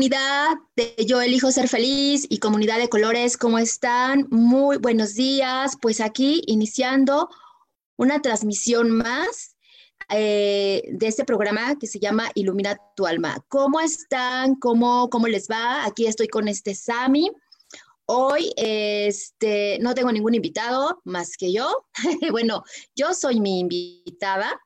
Comunidad de Yo elijo ser feliz y comunidad de colores, ¿cómo están? Muy buenos días. Pues aquí iniciando una transmisión más eh, de este programa que se llama Ilumina tu alma. ¿Cómo están? ¿Cómo, cómo les va? Aquí estoy con este Sami. Hoy este, no tengo ningún invitado más que yo. bueno, yo soy mi invitada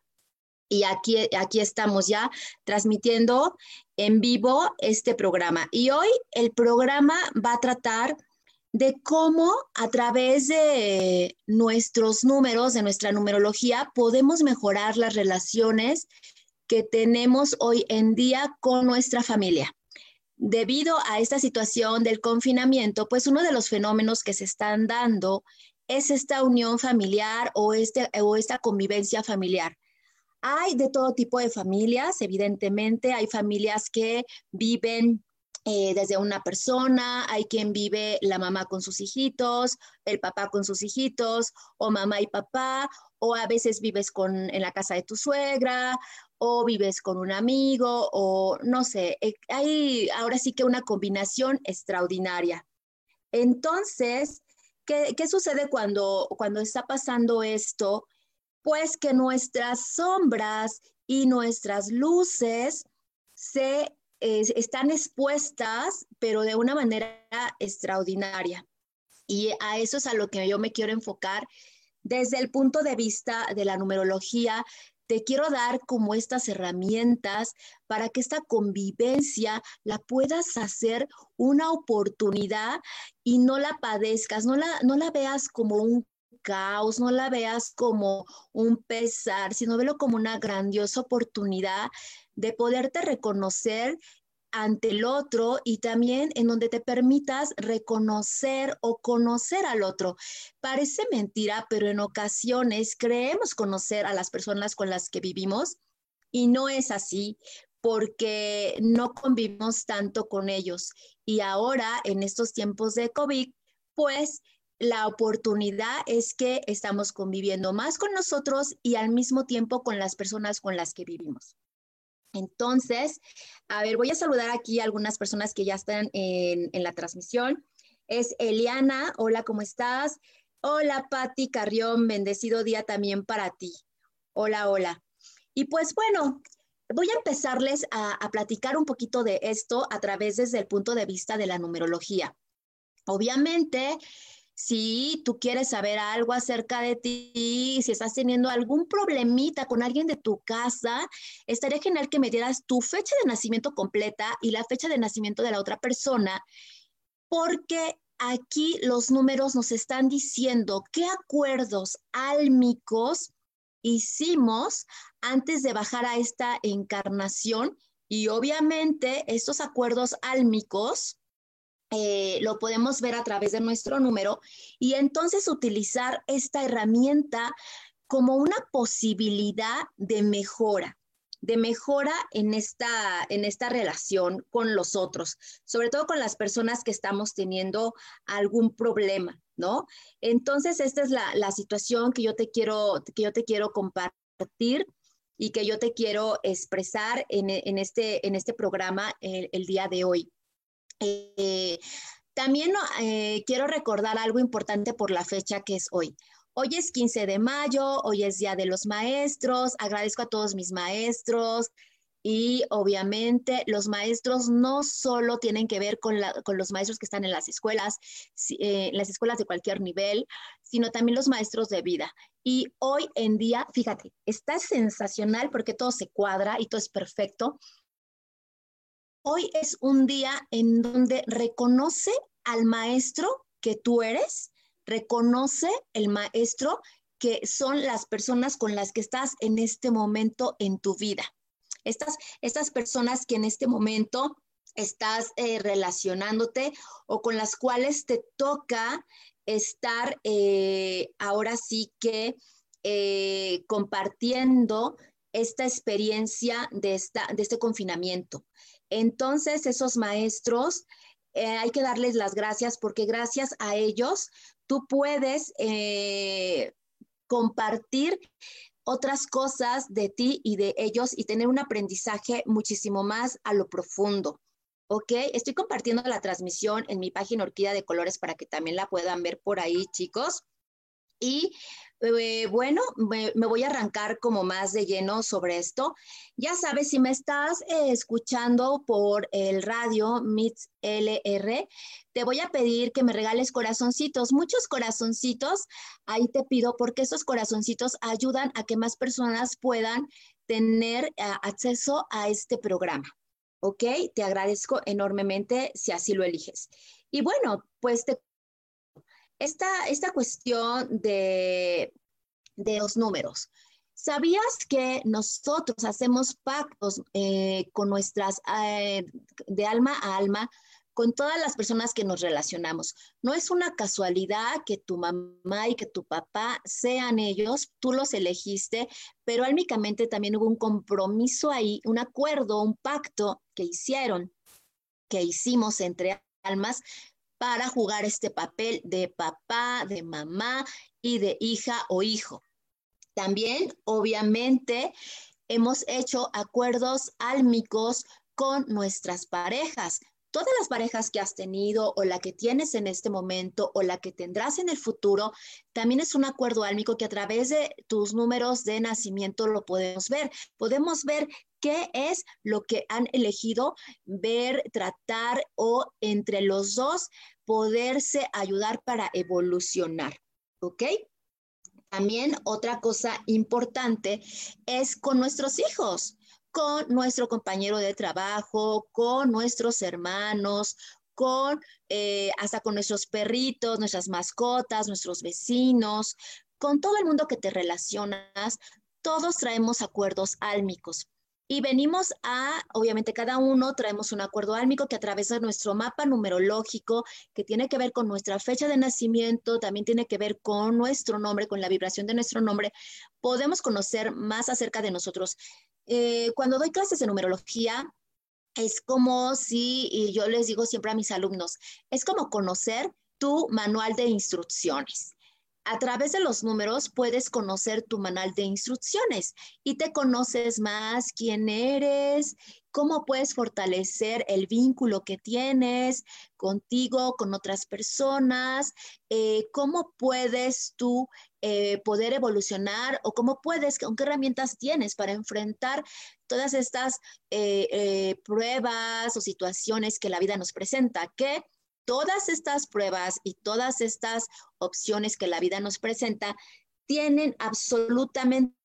y aquí, aquí estamos ya transmitiendo en vivo este programa. Y hoy el programa va a tratar de cómo a través de nuestros números, de nuestra numerología, podemos mejorar las relaciones que tenemos hoy en día con nuestra familia. Debido a esta situación del confinamiento, pues uno de los fenómenos que se están dando es esta unión familiar o, este, o esta convivencia familiar. Hay de todo tipo de familias, evidentemente, hay familias que viven eh, desde una persona, hay quien vive la mamá con sus hijitos, el papá con sus hijitos, o mamá y papá, o a veces vives con, en la casa de tu suegra, o vives con un amigo, o no sé, eh, hay ahora sí que una combinación extraordinaria. Entonces, ¿qué, qué sucede cuando, cuando está pasando esto? Pues que nuestras sombras y nuestras luces se están expuestas, pero de una manera extraordinaria. Y a eso es a lo que yo me quiero enfocar desde el punto de vista de la numerología. Te quiero dar como estas herramientas para que esta convivencia la puedas hacer una oportunidad y no la padezcas, no la, no la veas como un caos, no la veas como un pesar, sino velo como una grandiosa oportunidad de poderte reconocer ante el otro y también en donde te permitas reconocer o conocer al otro. Parece mentira, pero en ocasiones creemos conocer a las personas con las que vivimos y no es así porque no convivimos tanto con ellos. Y ahora, en estos tiempos de COVID, pues la oportunidad es que estamos conviviendo más con nosotros y al mismo tiempo con las personas con las que vivimos. Entonces, a ver, voy a saludar aquí a algunas personas que ya están en, la transmisión. Es Eliana, hola, ¿cómo estás? Hola, Patti Carrión, bendecido día también para ti. Hola, hola. Y pues bueno, voy a empezarles a, a platicar un poquito de esto a través desde el punto de vista de la numerología. Obviamente, si tú quieres saber algo acerca de ti, si estás teniendo algún problemita con alguien de tu casa, estaría genial que me dieras tu fecha de nacimiento completa y la fecha de nacimiento de la otra persona, porque aquí los números nos están diciendo qué acuerdos álmicos hicimos antes de bajar a esta encarnación y obviamente estos acuerdos álmicos eh, lo podemos ver a través de nuestro número y entonces utilizar esta herramienta como una posibilidad de mejora, de mejora en esta, en esta relación con los otros, sobre todo con las personas que estamos teniendo algún problema, ¿no? Entonces, esta es la, situación que yo te quiero, que yo te quiero compartir y que yo te quiero expresar en, este, en este programa el día de hoy. Eh, también eh, quiero recordar algo importante por la fecha que es hoy. Hoy es 15 de mayo, hoy es Día de los Maestros, agradezco a todos mis maestros y obviamente los maestros no solo tienen que ver con, los maestros que están en las escuelas, eh, las escuelas de cualquier nivel, sino también los maestros de vida. Y hoy en día, fíjate, está sensacional porque todo se cuadra y todo es perfecto. Hoy es un día en donde reconoce al maestro que tú eres, reconoce el maestro que son las personas con las que estás en este momento en tu vida. Estas, estas personas que en este momento estás eh, relacionándote o con las cuales te toca estar eh, ahora sí que eh, compartiendo esta experiencia de, esta, de este confinamiento. Entonces, esos maestros, hay que darles las gracias porque gracias a ellos tú puedes compartir otras cosas de ti y de ellos y tener un aprendizaje muchísimo más a lo profundo. ¿Ok? Estoy compartiendo la transmisión en mi página Orquídea de Colores para que también la puedan ver por ahí, chicos. Y eh, bueno, me, voy a arrancar como más de lleno sobre esto. Ya sabes, si me estás eh, escuchando por el radio MITS LR, te voy a pedir que me regales corazoncitos, muchos corazoncitos. Ahí te pido porque esos corazoncitos ayudan a que más personas puedan tener eh, acceso a este programa. ¿Ok? Te agradezco enormemente si así lo eliges. Y bueno, pues te esta, esta cuestión de, los números. ¿Sabías que nosotros hacemos pactos eh, con nuestras, eh, de alma a alma, con todas las personas que nos relacionamos? No es una casualidad que tu mamá y que tu papá sean ellos, tú los elegiste, pero álmicamente también hubo un compromiso ahí, un acuerdo, un pacto que hicieron, que hicimos entre almas para jugar este papel de papá, de mamá y de hija o hijo. También, obviamente, hemos hecho acuerdos álmicos con nuestras parejas. Todas las parejas que has tenido o la que tienes en este momento o la que tendrás en el futuro, también es un acuerdo álmico que a través de tus números de nacimiento lo podemos ver. Podemos ver qué es lo que han elegido ver, tratar o entre los dos poderse ayudar para evolucionar. ¿Ok? También otra cosa importante es con nuestros hijos, con nuestro compañero de trabajo, con nuestros hermanos, con eh, hasta con nuestros perritos, nuestras mascotas, nuestros vecinos, con todo el mundo que te relacionas, todos traemos acuerdos álmicos. Y venimos a, obviamente cada uno traemos un acuerdo álmico que atraviesa nuestro mapa numerológico, que tiene que ver con nuestra fecha de nacimiento, también tiene que ver con nuestro nombre, con la vibración de nuestro nombre. Podemos conocer más acerca de nosotros. Eh, cuando doy clases de numerología, es como si, y yo les digo siempre a mis alumnos, es como conocer tu manual de instrucciones a través de los números puedes conocer tu manual de instrucciones y te conoces más quién eres, cómo puedes fortalecer el vínculo que tienes contigo, con otras personas, eh, cómo puedes tú eh, poder evolucionar o cómo puedes, con qué herramientas tienes para enfrentar todas estas eh, pruebas o situaciones que la vida nos presenta, todas estas pruebas y todas estas opciones que la vida nos presenta tienen absolutamente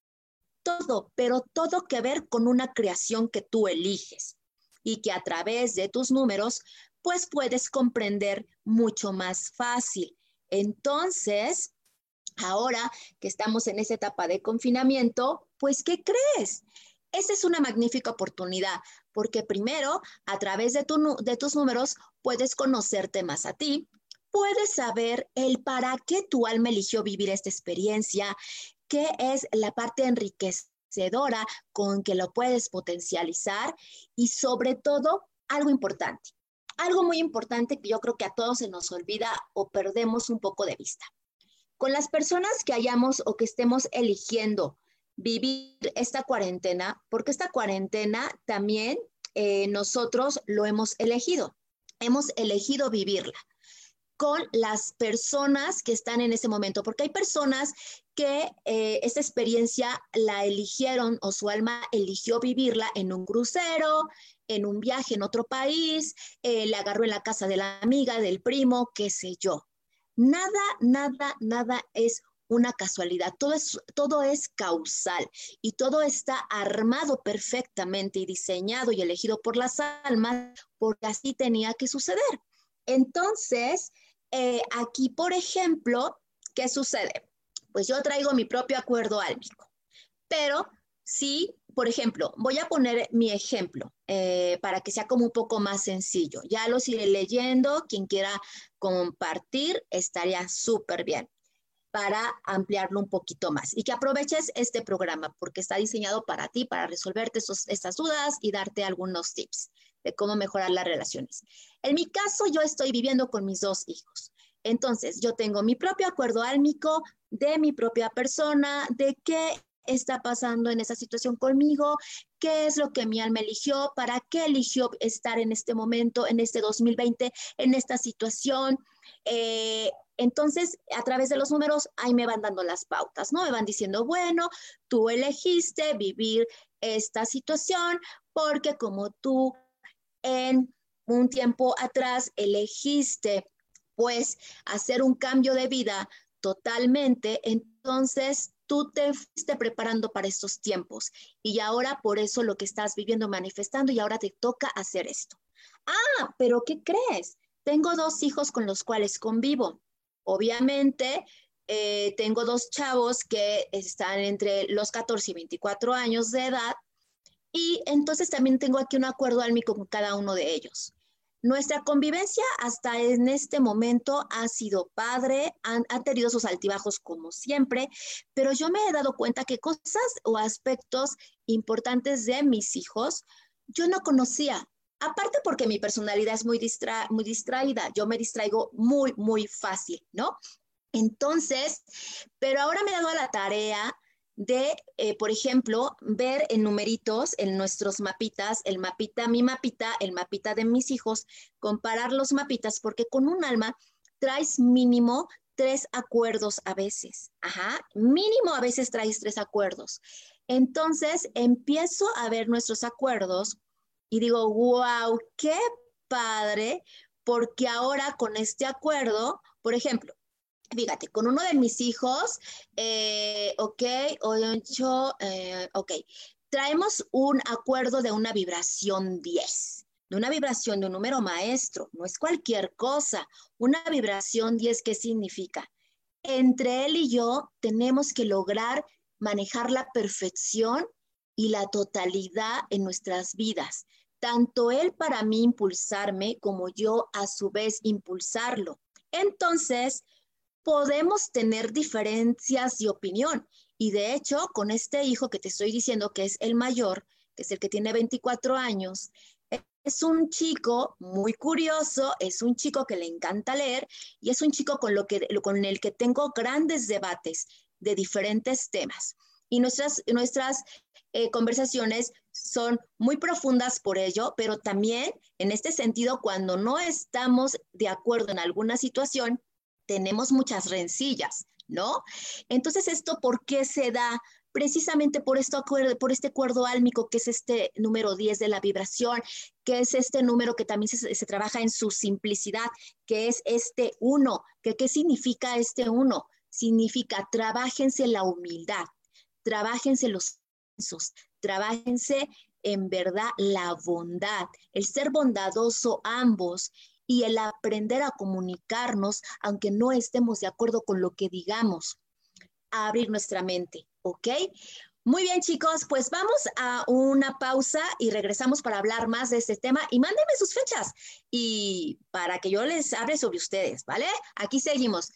todo, pero todo que ver con una creación que tú eliges y que a través de tus números, pues puedes comprender mucho más fácil. Entonces, ahora que estamos en esa etapa de confinamiento, pues, ¿qué crees? Esa es una magnífica oportunidad, porque primero, a través de, tus números, puedes conocerte más a ti, puedes saber el para qué tu alma eligió vivir esta experiencia, qué es la parte enriquecedora con que lo puedes potencializar y sobre todo, algo importante, algo muy importante que yo creo que a todos se nos olvida o perdemos un poco de vista. Con las personas que hayamos o que estemos eligiendo vivir esta cuarentena, porque esta cuarentena también eh, nosotros lo hemos elegido, hemos elegido vivirla. con las personas que están en ese momento, porque hay personas que eh, esta experiencia la eligieron o su alma eligió vivirla en un crucero, en un viaje en otro país, eh, le agarró en la casa de la amiga, del primo, qué sé yo. Nada, nada, nada es una casualidad, todo es, todo es causal y todo está armado perfectamente y diseñado y elegido por las almas porque así tenía que suceder. Entonces, eh, aquí, por ejemplo, ¿qué sucede? Pues yo traigo mi propio acuerdo álmico, pero sí, por ejemplo, voy a poner mi ejemplo eh, para que sea como un poco más sencillo. Ya lo iré leyendo, quien quiera compartir estaría súper bien para ampliarlo un poquito más y que aproveches este programa porque está diseñado para ti, para resolverte estas dudas y darte algunos tips de cómo mejorar las relaciones. En mi caso, yo estoy viviendo con mis dos hijos. Entonces, yo tengo mi propio acuerdo álmico de mi propia persona, de qué está pasando en esa situación conmigo, qué es lo que mi alma eligió, para qué eligió estar en este momento, en este 2020, en esta situación. Eh, entonces, a través de los números, ahí me van dando las pautas, ¿no? Me van diciendo, bueno, tú elegiste vivir esta situación porque como tú en un tiempo atrás elegiste, pues, hacer un cambio de vida totalmente, entonces tú te fuiste preparando para estos tiempos y ahora por eso lo que estás viviendo, manifestando y ahora te toca hacer esto. Ah, pero ¿qué crees? Tengo dos hijos con los cuales convivo Obviamente, eh, tengo dos chavos que están entre los 14 y 24 años de edad y entonces también tengo aquí un acuerdo álmico con cada uno de ellos. Nuestra convivencia hasta en este momento ha sido padre, han, tenido sus altibajos como siempre, pero yo me he dado cuenta que cosas o aspectos importantes de mis hijos yo no conocía. Aparte porque mi personalidad es muy, distraída, yo me distraigo muy, muy fácil, ¿no? Entonces, pero ahora me he dado la tarea de, eh, por ejemplo, ver en numeritos, en nuestros mapitas, el mapita, mi mapita, el mapita de mis hijos, comparar los mapitas, porque con un alma traes mínimo tres acuerdos a veces. Ajá, mínimo a veces traes tres acuerdos. Entonces, empiezo a ver nuestros acuerdos y digo, wow, qué padre, porque ahora con este acuerdo, por ejemplo, fíjate, con uno de mis hijos, eh, ok, ocho, eh, ok, traemos un acuerdo de una vibración 10, de una vibración de un número maestro, no es cualquier cosa. Una vibración 10, ¿qué significa? Entre él y yo tenemos que lograr manejar la perfección y la totalidad en nuestras vidas. Tanto él para mí impulsarme como yo a su vez impulsarlo. Entonces, podemos tener diferencias de opinión. Y de hecho, con este hijo que te estoy diciendo que es el mayor, que es el que tiene 24 años, es un chico muy curioso, es un chico que le encanta leer y es un chico con, lo que, con el que tengo grandes debates de diferentes temas y nuestras, nuestras eh, conversaciones son muy profundas por ello, pero también en este sentido, cuando no estamos de acuerdo en alguna situación, tenemos muchas rencillas, ¿no? Entonces, ¿esto por qué se da? Precisamente por, esto, por este acuerdo álmico, que es este número 10 de la vibración, que es este número que también se, se trabaja en su simplicidad, que es este uno. que ¿Qué significa este uno? Significa trabajense la humildad, trabajense los trabajense en verdad la bondad, el ser bondadoso ambos y el aprender a comunicarnos aunque no estemos de acuerdo con lo que digamos, a abrir nuestra mente, ¿ok? Muy bien, chicos, pues vamos a una pausa y regresamos para hablar más de este tema y mándenme sus fechas y para que yo les hable sobre ustedes, ¿vale? Aquí seguimos.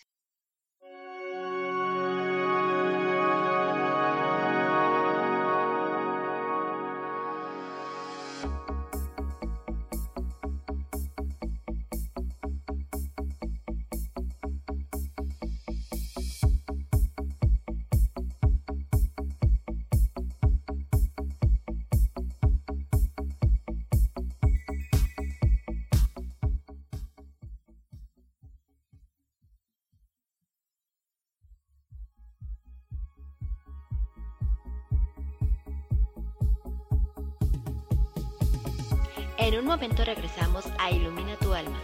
En un momento regresamos a Ilumina tu alma.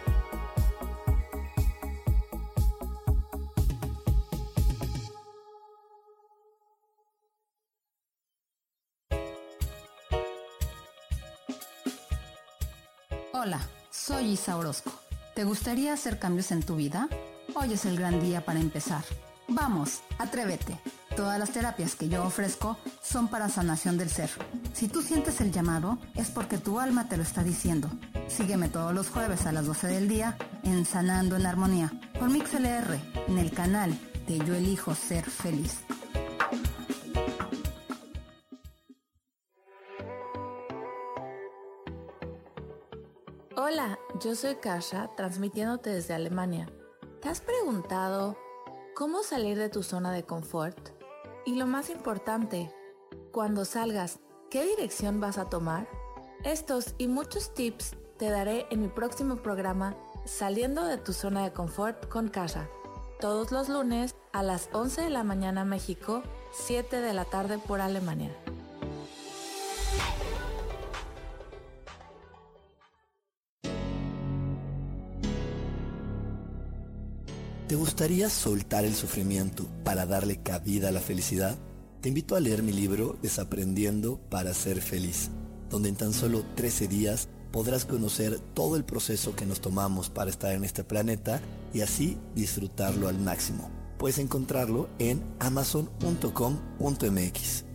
Hola, soy Isa Orozco. ¿Te gustaría hacer cambios en tu vida? Hoy es el gran día para empezar. Vamos, atrévete. Todas las terapias que yo ofrezco son para sanación del ser. Si tú sientes el llamado, es porque tu alma te lo está diciendo. Sígueme todos los jueves a las 12 del día en Sanando en Armonía por MixLR en el canal de Yo Elijo Ser Feliz. Hola, yo soy Kasha, transmitiéndote desde Alemania. ¿Te has preguntado cómo salir de tu zona de confort? Y lo más importante, cuando salgas, ¿qué dirección vas a tomar? Estos y muchos tips te daré en mi próximo programa Saliendo de tu zona de confort con Kasha, todos los lunes a las 11 de la mañana México, 7 de la tarde por Alemania. ¿Te gustaría soltar el sufrimiento para darle cabida a la felicidad? Te invito a leer mi libro Desaprendiendo para ser feliz, donde en tan solo 13 días podrás conocer todo el proceso que nos tomamos para estar en este planeta y así disfrutarlo al máximo. Puedes encontrarlo en amazon.com.mx.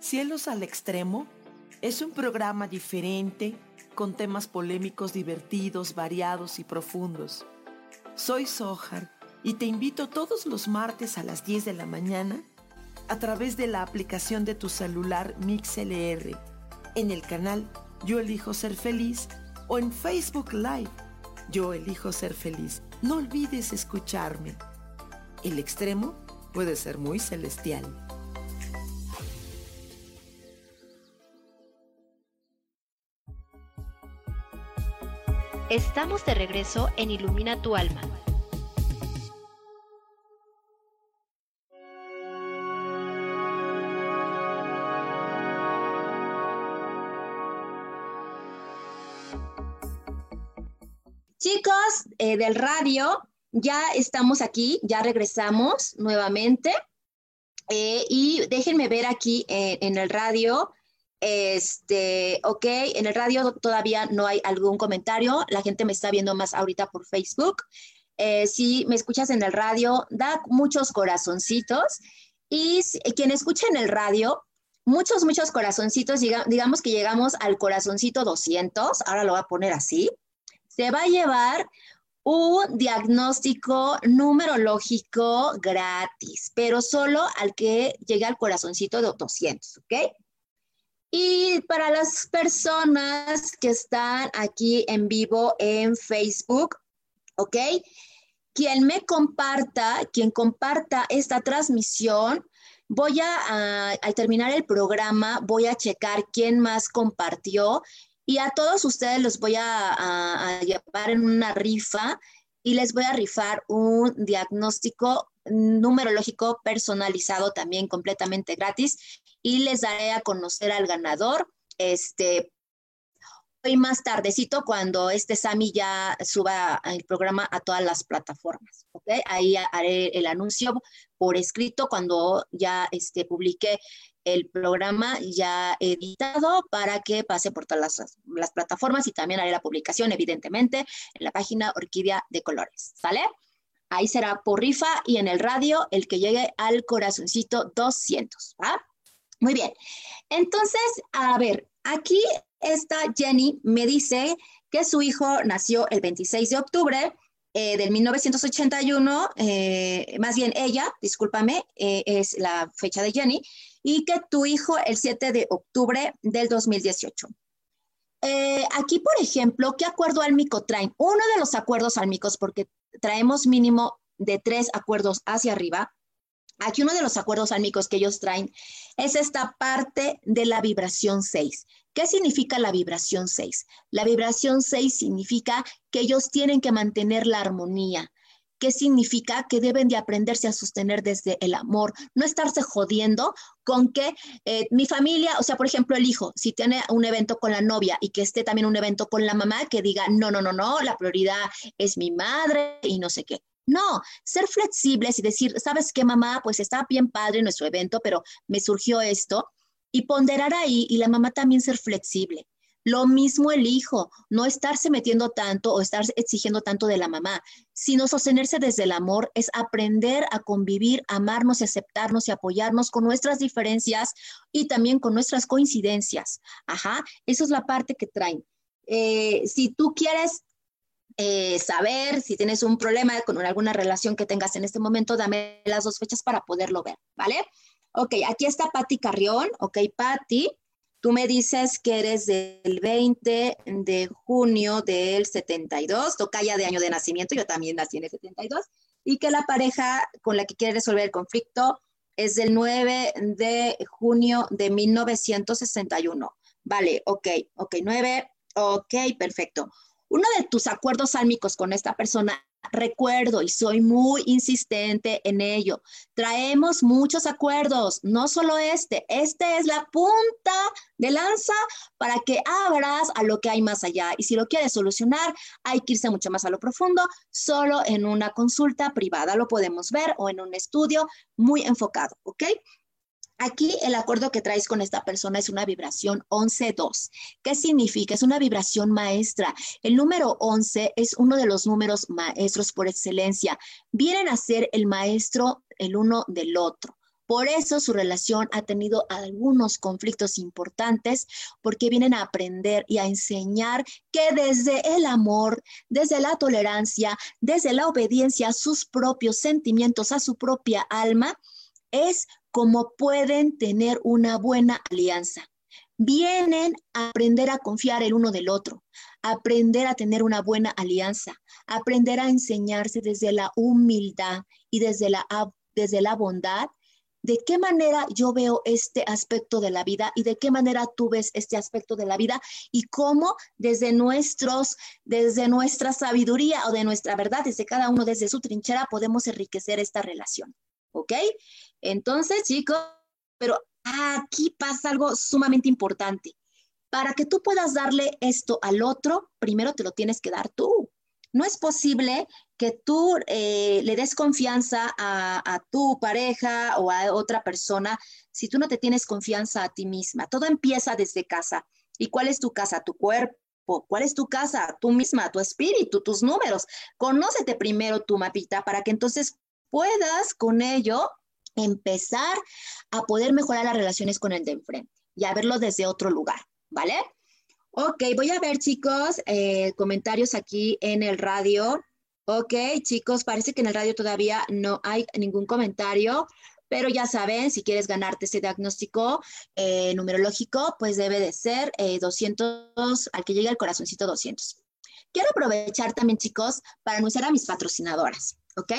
Cielos al Extremo es un programa diferente con temas polémicos divertidos, variados y profundos. Soy Sohar y te invito todos los martes a las 10 de la mañana a través de la aplicación de tu celular MixLR, en el canal Yo Elijo Ser Feliz o en Facebook Live Yo Elijo Ser Feliz. No olvides escucharme. El extremo puede ser muy celestial. Estamos de regreso en Ilumina tu alma. Chicos eh, del radio, ya estamos aquí, ya regresamos nuevamente. Eh, y déjenme ver aquí eh, en el radio este, ok, en el radio todavía no hay algún comentario, la gente me está viendo más ahorita por Facebook. Eh, si me escuchas en el radio, da muchos corazoncitos. Y quien escucha en el radio, muchos, muchos corazoncitos, digamos que llegamos al corazoncito 200, ahora lo voy a poner así, se va a llevar un diagnóstico numerológico gratis, pero solo al que llegue al corazoncito de 200, ¿ok? Y para las personas que están aquí en vivo en Facebook, ¿ok? Quien me comparta, quien comparta esta transmisión, voy a, al terminar el programa, voy a checar quién más compartió y a todos ustedes los voy a, llevar en una rifa y les voy a rifar un diagnóstico numerológico personalizado también completamente gratis y les daré a conocer al ganador este hoy más tardecito cuando este Sami ya suba el programa a todas las plataformas, ¿ok? Ahí haré el anuncio por escrito cuando ya este, publique el programa ya editado para que pase por todas las, las, plataformas y también haré la publicación, evidentemente, en la página Orquídea de Colores, ¿sale? Ahí será por rifa y en el radio el que llegue al corazoncito 200, ¿va? Muy bien. Entonces, a ver, aquí esta Jenny me dice que su hijo nació el 26 de octubre eh, del 1981, eh, más bien ella, discúlpame, eh, es la fecha de Jenny, y que tu hijo el 7 de octubre del 2018. aquí, por ejemplo, ¿qué acuerdo álmico traen? Uno de los acuerdos álmicos, porque traemos mínimo de tres acuerdos hacia arriba, Aquí uno de los acuerdos álmicos que ellos traen es esta parte de la vibración 6. ¿Qué significa la vibración 6? La vibración 6 significa que ellos tienen que mantener la armonía, ¿Qué significa? Que deben de aprenderse a sostener desde el amor, no estarse jodiendo con que eh, mi familia, o sea, por ejemplo, el hijo, si tiene un evento con la novia y que esté también un evento con la mamá, que diga, no, no, no, no, la prioridad es mi madre y no sé qué. No, ser flexibles y decir, ¿sabes qué, mamá? Pues está bien padre nuestro evento, pero me surgió esto. Y ponderar ahí y la mamá también ser flexible. Lo mismo el hijo, no estarse metiendo tanto o estar exigiendo tanto de la mamá, sino sostenerse desde el amor es aprender a convivir, amarnos y aceptarnos y apoyarnos con nuestras diferencias y también con nuestras coincidencias. Ajá, eso es la parte que traen. Eh, si tú quieres eh, saber si tienes un problema con alguna relación que tengas en este momento, dame las dos fechas para poderlo ver, ¿vale? Ok, aquí está Patti Carrión. Ok, Patti, tú me dices que eres del 20 de junio del 72, ya de año de nacimiento, yo también nací en el 72, y que la pareja con la que quieres resolver el conflicto es del 9 de junio de 1961. Vale, ok, ok, 9, ok, perfecto. Uno de tus acuerdos sálmicos con esta persona, recuerdo y soy muy insistente en ello, traemos muchos acuerdos, no solo este, este es la punta de lanza para que abras a lo que hay más allá. Y si lo quieres solucionar, hay que irse mucho más a lo profundo, solo en una consulta privada lo podemos ver o en un estudio muy enfocado, ¿ok? Aquí el acuerdo que traes con esta persona es una vibración 11-2. ¿Qué significa? Es una vibración maestra. El número 11 es uno de los números maestros por excelencia. Vienen a ser el maestro el uno del otro. Por eso su relación ha tenido algunos conflictos importantes porque vienen a aprender y a enseñar que desde el amor, desde la tolerancia, desde la obediencia a sus propios sentimientos, a su propia alma, es como pueden tener una buena alianza. Vienen a aprender a confiar el uno del otro, aprender a tener una buena alianza, aprender a enseñarse desde la humildad y desde la, desde la bondad de qué manera yo veo este aspecto de la vida y de qué manera tú ves este aspecto de la vida y cómo desde nuestros, desde nuestra sabiduría o de nuestra verdad, desde cada uno desde su trinchera podemos enriquecer esta relación. ¿Ok? Entonces, chicos, pero aquí pasa algo sumamente importante. Para que tú puedas darle esto al otro, primero te lo tienes que dar tú. No es posible que tú eh, le des confianza a, a, tu pareja o a otra persona si tú no te tienes confianza a ti misma. Todo empieza desde casa. ¿Y cuál es tu casa? Tu cuerpo. ¿Cuál es tu casa? Tú misma, tu espíritu, tus números. Conócete primero tu mapita para que entonces puedas con ello empezar a poder mejorar las relaciones con el de enfrente y a verlo desde otro lugar, ¿vale? Ok, voy a ver chicos, eh, comentarios aquí en el radio. Ok, chicos, parece que en el radio todavía no hay ningún comentario, pero ya saben, si quieres ganarte ese diagnóstico eh, numerológico, pues debe de ser 200, eh, al que llegue el corazoncito 200. Quiero aprovechar también, chicos, para anunciar a mis patrocinadoras, ¿ok?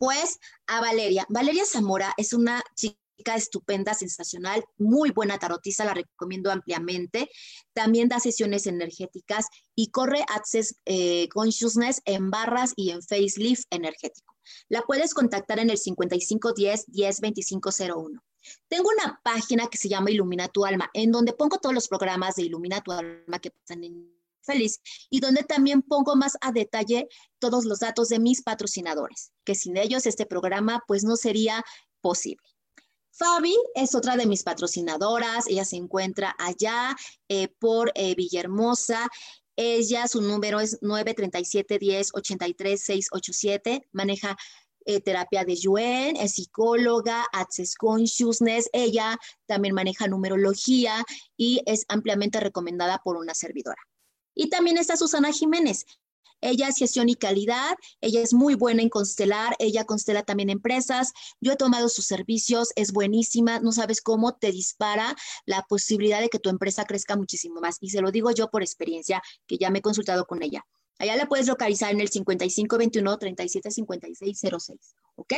Pues a Valeria. Valeria Zamora es una chica estupenda, sensacional, muy buena tarotista, la recomiendo ampliamente. También da sesiones energéticas y corre Access eh, Consciousness en barras y en facelift energético. La puedes contactar en el 5510 102501. Tengo una página que se llama Ilumina tu alma, en donde pongo todos los programas de Ilumina tu alma que pasan en feliz y donde también pongo más a detalle todos los datos de mis patrocinadores, que sin ellos este programa pues no sería posible. Fabi es otra de mis patrocinadoras, ella se encuentra allá eh, por eh, Villahermosa. Ella, su número es 937 10 83 687, maneja eh, terapia de Yuen, es psicóloga, Access Consciousness, ella también maneja numerología y es ampliamente recomendada por una servidora. Y también está Susana Jiménez. Ella es gestión y calidad, ella es muy buena en constelar, ella constela también empresas. Yo he tomado sus servicios, es buenísima, no sabes cómo te dispara la posibilidad de que tu empresa crezca muchísimo más. Y se lo digo yo por experiencia, que ya me he consultado con ella. Allá la puedes localizar en el 5521 375606, ¿ok?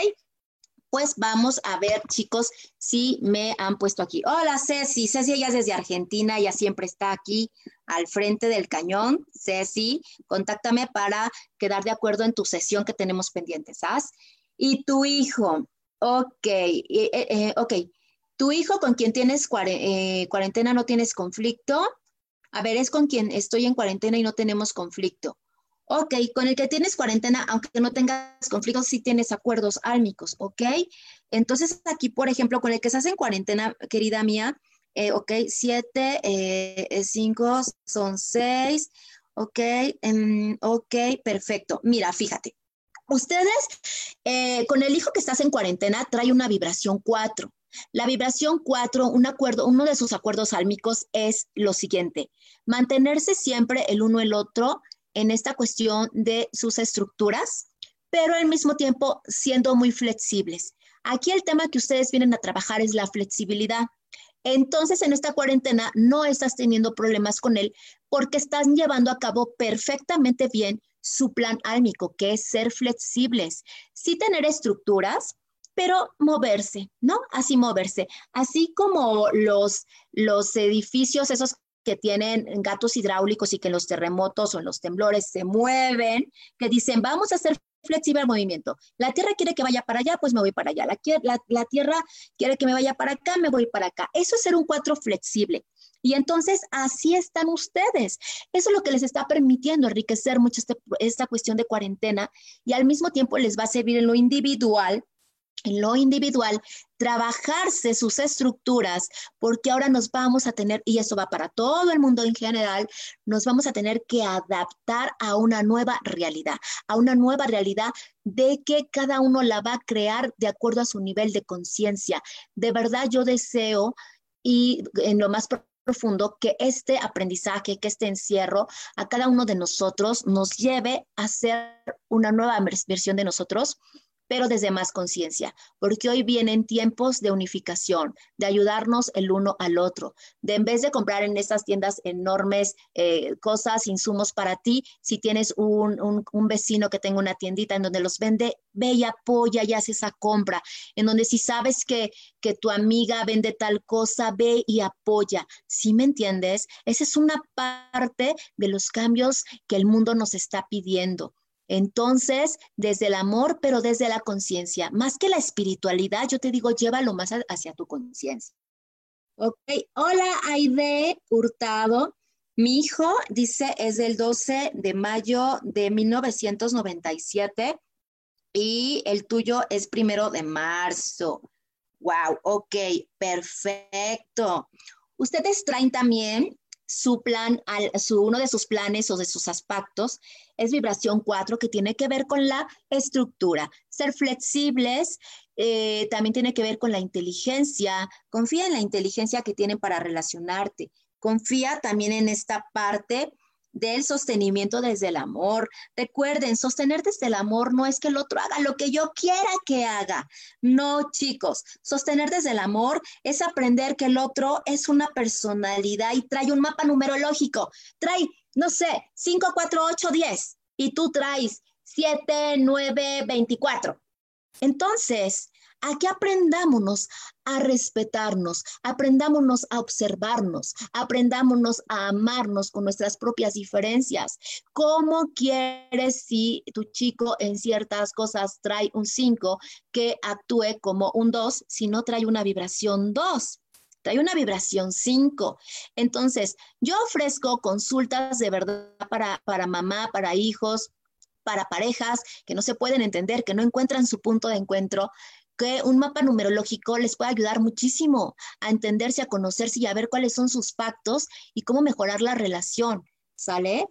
Pues vamos a ver, chicos, si me han puesto aquí. Hola, Ceci. Ceci, ella es desde Argentina, ella siempre está aquí al frente del cañón. Ceci, contáctame para quedar de acuerdo en tu sesión que tenemos pendientes, ¿sabes? Y tu hijo, ok, eh, eh, ok. Tu hijo con quien tienes eh, cuarentena no tienes conflicto. A ver, es con quien estoy en cuarentena y no tenemos conflicto. Ok, con el que tienes cuarentena, aunque no tengas conflictos, sí tienes acuerdos álmicos, ¿ok? Entonces aquí, por ejemplo, con el que estás en cuarentena, querida mía, eh, ok, siete, eh, cinco, son seis, ok, em, ok, perfecto. Mira, fíjate, ustedes, eh, con el hijo que estás en cuarentena, trae una vibración cuatro. La vibración cuatro, un acuerdo, uno de sus acuerdos álmicos es lo siguiente, mantenerse siempre el uno el otro en esta cuestión de sus estructuras, pero al mismo tiempo siendo muy flexibles. Aquí el tema que ustedes vienen a trabajar es la flexibilidad. Entonces, en esta cuarentena no estás teniendo problemas con él porque están llevando a cabo perfectamente bien su plan álmico, que es ser flexibles, sí tener estructuras, pero moverse, ¿no? Así moverse. Así como los, los edificios, esos que tienen gatos hidráulicos y que en los terremotos o en los temblores se mueven, que dicen, vamos a hacer flexible el movimiento. La tierra quiere que vaya para allá, pues me voy para allá. La, la, tierra quiere que me vaya para acá, me voy para acá. Eso es ser un cuatro flexible. Y entonces así están ustedes. Eso es lo que les está permitiendo enriquecer mucho este, esta cuestión de cuarentena y al mismo tiempo les va a servir en lo individual en lo individual, trabajarse sus estructuras, porque ahora nos vamos a tener, y eso va para todo el mundo en general, nos vamos a tener que adaptar a una nueva realidad, a una nueva realidad de que cada uno la va a crear de acuerdo a su nivel de conciencia. De verdad yo deseo y en lo más profundo que este aprendizaje, que este encierro a cada uno de nosotros nos lleve a ser una nueva versión de nosotros pero desde más conciencia, porque hoy vienen tiempos de unificación, de ayudarnos el uno al otro, de en vez de comprar en estas tiendas enormes eh, cosas, insumos para ti, si tienes un, vecino que tenga una tiendita en donde los vende, ve y apoya y hace esa compra, en donde si sabes que, que tu amiga vende tal cosa, ve y apoya. ¿Sí me entiendes? Esa es una parte de los cambios que el mundo nos está pidiendo. Entonces, desde el amor, pero desde la conciencia, más que la espiritualidad, yo te digo, llévalo más hacia tu conciencia. Ok, hola Aide Hurtado. Mi hijo dice es del 12 de mayo de 1997 y el tuyo es primero de marzo. Wow, ok, perfecto. Ustedes traen también su plan, su, uno de sus planes o de sus aspectos es vibración 4, que tiene que ver con la estructura. Ser flexibles eh, también tiene que ver con la inteligencia. Confía en la inteligencia que tienen para relacionarte. Confía también en esta parte del sostenimiento desde el amor. Recuerden, sostener desde el amor no es que el otro haga lo que yo quiera que haga. No, chicos, sostener desde el amor es aprender que el otro es una personalidad y trae un mapa numerológico. Trae, no sé, 5, 4, 8, 10 y tú traes 7, 9, 24. Entonces, Aquí aprendámonos a respetarnos, aprendámonos a observarnos, aprendámonos a amarnos con nuestras propias diferencias. ¿Cómo quieres si tu chico en ciertas cosas trae un 5 que actúe como un 2 si no trae una vibración 2? trae una vibración 5. Entonces, yo ofrezco consultas de verdad para, para mamá, para hijos, para parejas que no se pueden entender, que no encuentran su punto de encuentro, que un mapa numerológico les puede ayudar muchísimo a entenderse, a conocerse y a ver cuáles son sus pactos y cómo mejorar la relación. ¿Sale?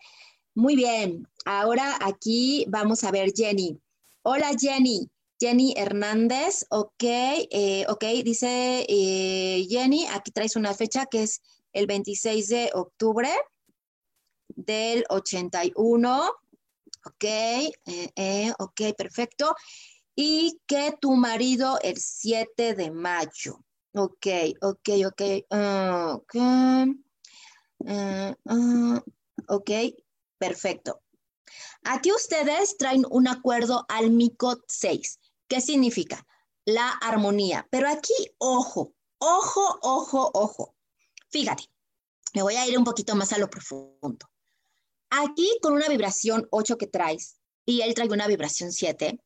Muy bien. Ahora aquí vamos a ver Jenny. Hola Jenny. Jenny Hernández, ok, eh, ok, dice eh, Jenny, aquí traes una fecha que es el 26 de octubre del 81, ok, eh, ok, perfecto y que tu marido el 7 de mayo. Ok, ok, ok. Ah, ok, ah, ah, ok, perfecto. Aquí ustedes traen un acuerdo álmico 6. ¿Qué significa? la armonía. Pero aquí, ojo, ojo, ojo, ojo. Fíjate, me voy a ir un poquito más a lo profundo. Aquí con una vibración 8 que traes y él trae una vibración 7,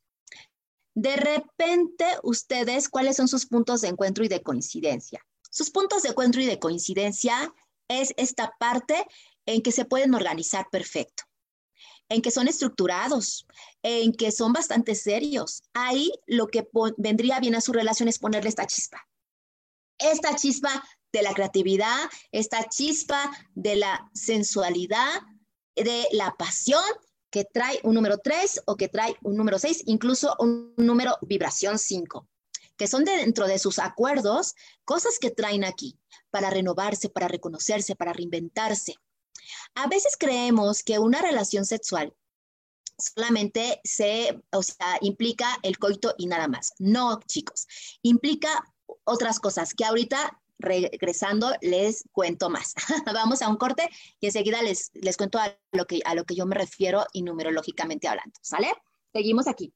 de repente ustedes, ¿cuáles son sus puntos de encuentro y de coincidencia? Sus puntos de encuentro y de coincidencia es esta parte en que se pueden organizar perfecto, en que son estructurados, en que son bastante serios. Ahí lo que vendría bien a su relación es ponerle esta chispa. Esta chispa de la creatividad, esta chispa de la sensualidad, de la pasión que trae un número 3 o que trae un número 6, incluso un número vibración 5 que son dentro de sus acuerdos, cosas que traen aquí para renovarse, para reconocerse, para reinventarse. A veces creemos que una relación sexual solamente se, o sea, implica el coito y nada más. No, chicos, implica otras cosas que ahorita regresando les cuento más. Vamos a un corte y enseguida les, les cuento a lo, que, a lo que yo me refiero y numerológicamente hablando. ¿Sale? Seguimos aquí.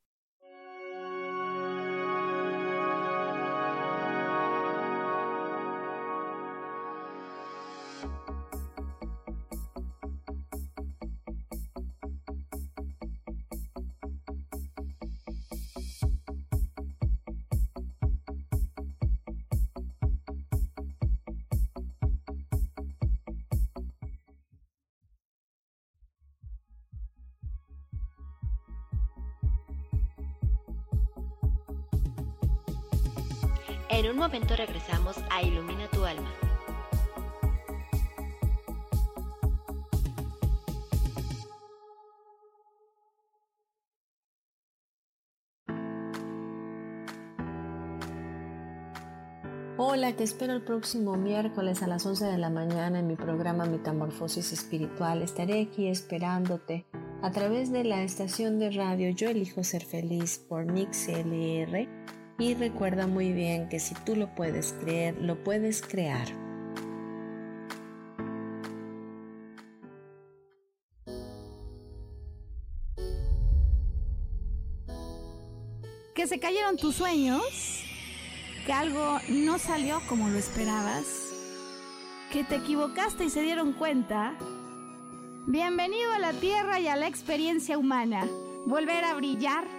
Momento regresamos a Ilumina tu alma. Hola, te espero el próximo miércoles a las 11 de la mañana en mi programa Metamorfosis Espiritual. Estaré aquí esperándote a través de la estación de radio Yo Elijo Ser Feliz por Mix LR y recuerda muy bien que si tú lo puedes creer, lo puedes crear. Que se cayeron tus sueños, que algo no salió como lo esperabas, que te equivocaste y se dieron cuenta. Bienvenido a la Tierra y a la experiencia humana. Volver a brillar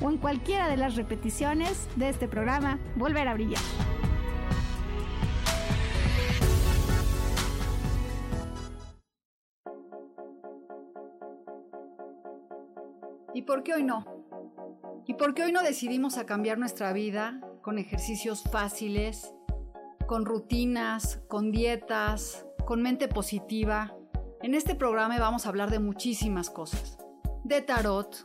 o en cualquiera de las repeticiones de este programa Volver a Brillar. ¿Y por qué hoy no? ¿Y por qué hoy no decidimos cambiar nuestra vida con ejercicios fáciles, con rutinas, con dietas, con mente positiva? En este programa vamos a hablar de muchísimas cosas. De tarot,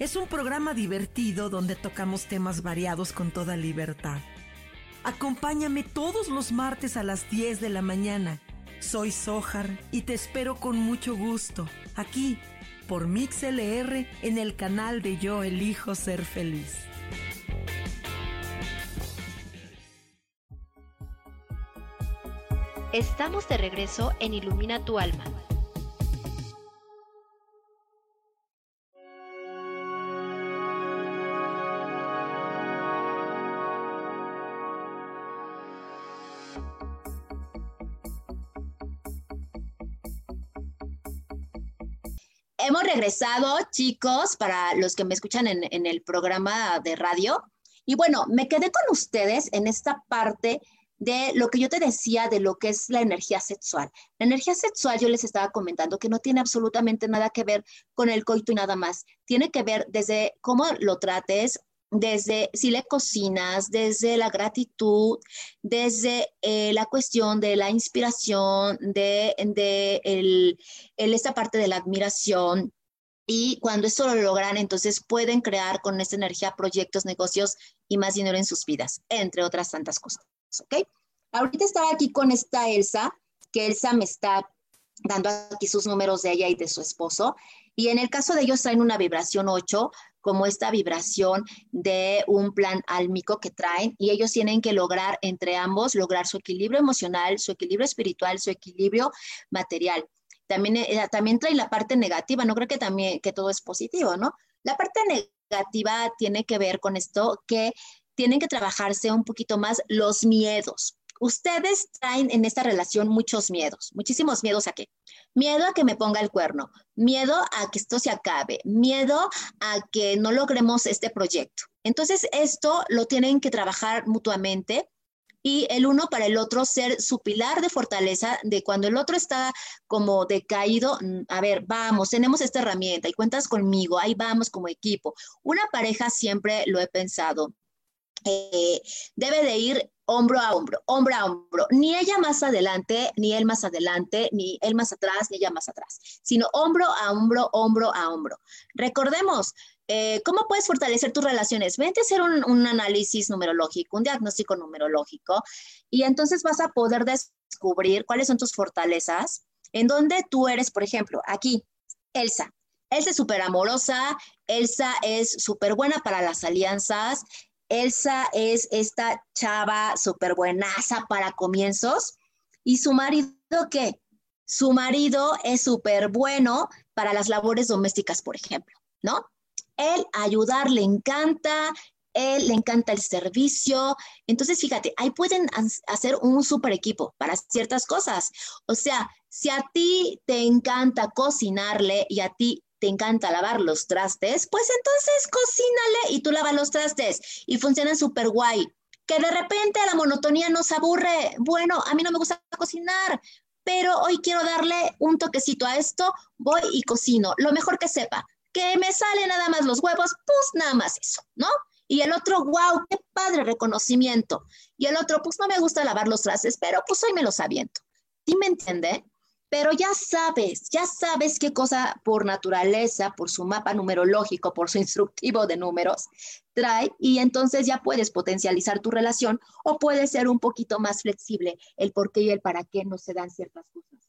es un programa divertido donde tocamos temas variados con toda libertad. Acompáñame todos los martes a las 10 de la mañana. Soy Sojar y te espero con mucho gusto aquí por MixLR en el canal de Yo Elijo Ser Feliz. Estamos de regreso en Ilumina tu alma. Hemos regresado, chicos, para los que me escuchan en, el programa de radio. Y bueno, me quedé con ustedes en esta parte de lo que yo te decía de lo que es la energía sexual. La energía sexual yo les estaba comentando que no tiene absolutamente nada que ver con el coito y nada más. Tiene que ver desde cómo lo trates, desde si le cocinas, desde la gratitud, desde eh, la cuestión de la inspiración, de, de esta parte de la admiración. Y cuando esto lo logran, entonces pueden crear con esta energía proyectos, negocios y más dinero en sus vidas, entre otras tantas cosas. ¿ok? Ahorita estaba aquí con esta Elsa, que Elsa me está dando aquí sus números de ella y de su esposo. Y en el caso de ellos traen una vibración 8, como esta vibración de un plan álmico que traen, y ellos tienen que lograr entre ambos, lograr su equilibrio emocional, su equilibrio espiritual, su equilibrio material. También, eh, también trae la parte negativa, no creo que también que todo es positivo, ¿no? La parte negativa tiene que ver con esto que tienen que trabajarse un poquito más los miedos. Ustedes traen en esta relación muchos miedos, muchísimos miedos a qué? Miedo a que me ponga el cuerno, miedo a que esto se acabe, miedo a que no logremos este proyecto. Entonces, esto lo tienen que trabajar mutuamente y el uno para el otro ser su pilar de fortaleza de cuando el otro está como decaído, a ver, vamos, tenemos esta herramienta y cuentas conmigo, ahí vamos como equipo. Una pareja siempre lo he pensado, eh, debe de ir hombro a hombro, hombro a hombro, ni ella más adelante, ni él más adelante, ni él más atrás, ni ella más atrás, sino hombro a hombro, hombro a hombro. Recordemos, eh, ¿cómo puedes fortalecer tus relaciones? Vente a hacer un, un, análisis numerológico, un diagnóstico numerológico, y entonces vas a poder descubrir cuáles son tus fortalezas, en donde tú eres, por ejemplo, aquí, Elsa. Elsa es súper amorosa, Elsa es súper buena para las alianzas, Elsa es esta chava súper buenaza para comienzos. ¿Y su marido qué? Su marido es súper bueno para las labores domésticas, por ejemplo, ¿no? Él ayudar le encanta, él le encanta el servicio. Entonces, fíjate, ahí pueden hacer un super equipo para ciertas cosas. O sea, si a ti te encanta cocinarle y a ti te encanta lavar los trastes, pues entonces cocínale y tú lavas los trastes y funcionan súper guay. Que de repente la monotonía nos aburre. Bueno, a mí no me gusta cocinar, pero hoy quiero darle un toquecito a esto, voy y cocino, lo mejor que sepa. Que me salen nada más los huevos, pues nada más eso, ¿no? Y el otro, wow, qué padre reconocimiento. Y el otro, pues no me gusta lavar los trastes, pero pues hoy me los aviento. ¿Sí me entiende? Pero ya sabes, ya sabes qué cosa por naturaleza, por su mapa numerológico, por su instructivo de números trae y entonces ya puedes potencializar tu relación o puedes ser un poquito más flexible el por qué y el para qué no se dan ciertas cosas.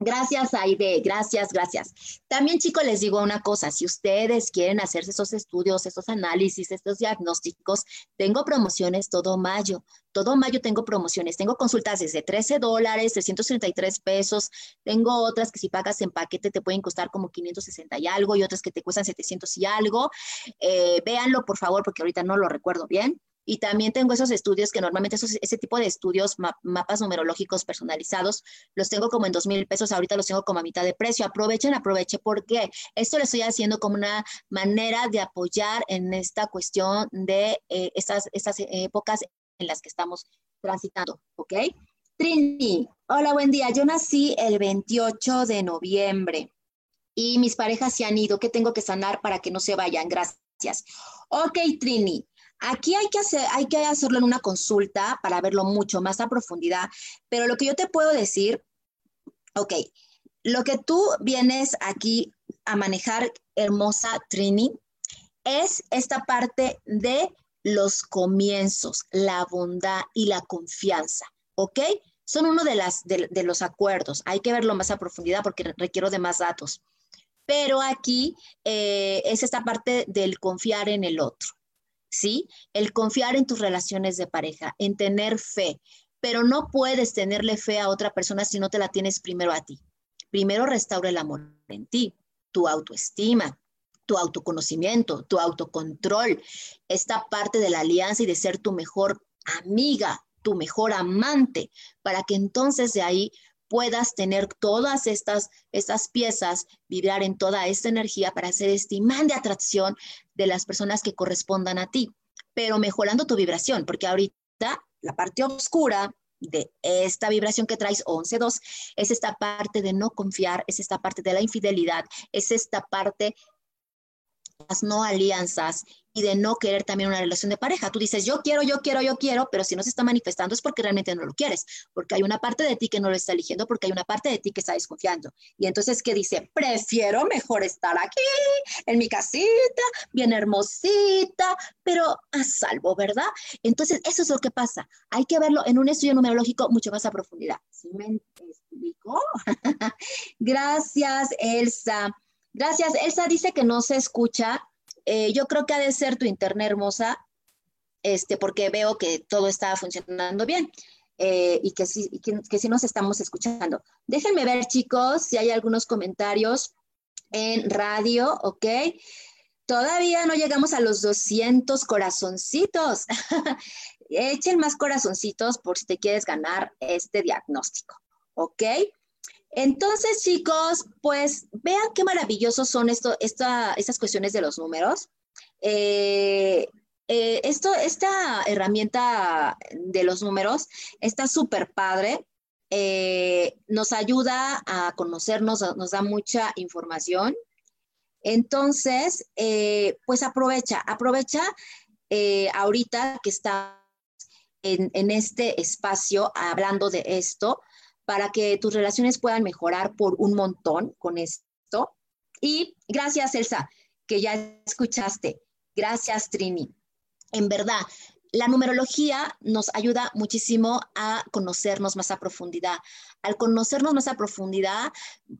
Gracias, Aide. Gracias, gracias. También, chicos, les digo una cosa. Si ustedes quieren hacerse esos estudios, esos análisis, estos diagnósticos, tengo promociones todo mayo. Todo mayo tengo promociones. Tengo consultas desde 13 dólares, 333 pesos. Tengo otras que si pagas en paquete te pueden costar como 560 y algo y otras que te cuestan 700 y algo. Eh, véanlo, por favor, porque ahorita no lo recuerdo bien. Y también tengo esos estudios que normalmente esos, ese tipo de estudios, mapas numerológicos personalizados, los tengo como en dos mil pesos, ahorita los tengo como a mitad de precio. Aprovechen, aprovechen, porque esto lo estoy haciendo como una manera de apoyar en esta cuestión de eh, estas, estas épocas en las que estamos transitando, ¿ok? Trini, hola, buen día. Yo nací el 28 de noviembre y mis parejas se han ido. ¿Qué tengo que sanar para que no se vayan? Gracias. Ok, Trini. Aquí hay que, hacerlo en una consulta para verlo mucho más a profundidad, pero lo que yo te puedo decir, ok, lo que tú vienes aquí a manejar, hermosa Trini, es esta parte de los comienzos, la bondad y la confianza, ¿ok? Son uno de, los acuerdos. Hay que verlo más a profundidad porque requiero de más datos. Pero aquí eh, es esta parte del confiar en el otro. ¿Sí? El confiar en tus relaciones de pareja, en tener fe, pero no puedes tenerle fe a otra persona si no te la tienes primero a ti. Primero restaura el amor en ti, tu autoestima, tu autoconocimiento, tu autocontrol, esta parte de la alianza y de ser tu mejor amiga, tu mejor amante, para que entonces de ahí puedas tener todas estas, estas piezas, vibrar en toda esta energía para hacer este imán de atracción de las personas que correspondan a ti. pero mejorando tu vibración, porque ahorita la parte oscura de esta vibración que traes 11-2 es esta parte de no confiar, es esta parte de la infidelidad, es esta parte las no alianzas y de no querer también una relación de pareja. Tú dices, yo quiero, yo quiero, yo quiero, pero si no se está manifestando es porque realmente no lo quieres, porque hay una parte de ti que no lo está eligiendo, porque hay una parte de ti que está desconfiando. Y entonces, ¿qué dice? Prefiero mejor estar aquí, en mi casita, bien hermosita, pero a salvo, ¿verdad? Entonces, eso es lo que pasa. Hay que verlo en un estudio numerológico mucho más a profundidad. ¿Sí me explico? Gracias, Elsa. Gracias. Elsa dice que no se escucha. Eh, yo creo que ha de ser tu internet hermosa, este, porque veo que todo está funcionando bien eh, y, que sí, que, sí nos estamos escuchando. Déjenme ver, chicos, si hay algunos comentarios en radio, ¿ok? Todavía no llegamos a los 200 corazoncitos. Echen más corazoncitos por si te quieres ganar este diagnóstico, ¿ok? Entonces, chicos, pues vean qué maravillosos son esto, estas cuestiones de los números. Eh, eh, esto, esta herramienta de los números está súper padre. Eh, nos ayuda a conocernos, nos da mucha información. Entonces, pues aprovecha, aprovecha ahorita que está en este espacio hablando de esto para que tus relaciones puedan mejorar por un montón con esto. Y gracias, Elsa, que ya escuchaste. Gracias, Trini. En verdad, la numerología nos ayuda muchísimo a conocernos más a profundidad. Al conocernos más a profundidad,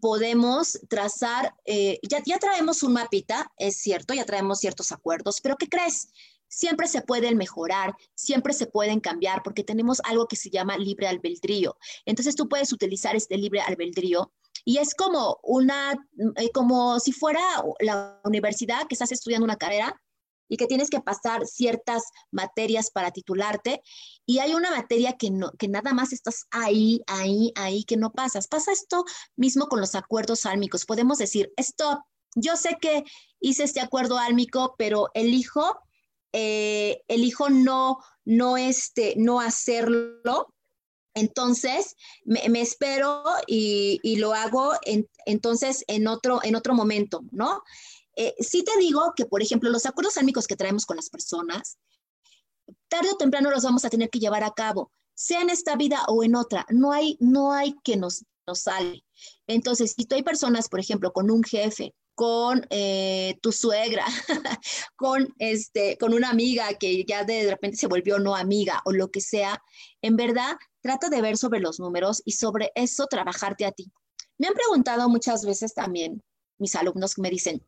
podemos trazar, eh, ya, ya traemos un mapita, es cierto, ya traemos ciertos acuerdos, pero ¿qué crees? Siempre se pueden mejorar, siempre se pueden cambiar, porque tenemos algo que se llama libre albedrío. Entonces tú puedes utilizar este libre albedrío y es como una, eh, como si fuera la universidad que estás estudiando una carrera y que tienes que pasar ciertas materias para titularte y hay una materia que, no, que nada más estás ahí, ahí, ahí, que no pasas. Pasa esto mismo con los acuerdos álmicos. Podemos decir, esto, yo sé que hice este acuerdo álmico, pero elijo eh, elijo no, no, este, no hacerlo, entonces me, espero y, lo hago entonces en otro, en otro momento, ¿no? Eh, te digo que, por ejemplo, los acuerdos álmicos que traemos con las personas, tarde o temprano los vamos a tener que llevar a cabo, sea en esta vida o en otra. No hay, no hay que nos, nos sale. Entonces, si tú hay personas, por ejemplo, con un jefe con eh, tu suegra, con, este, con una amiga que ya de repente se volvió no amiga o lo que sea, en verdad trata de ver sobre los números y sobre eso trabajarte a ti. Me han preguntado muchas veces también mis alumnos que me dicen,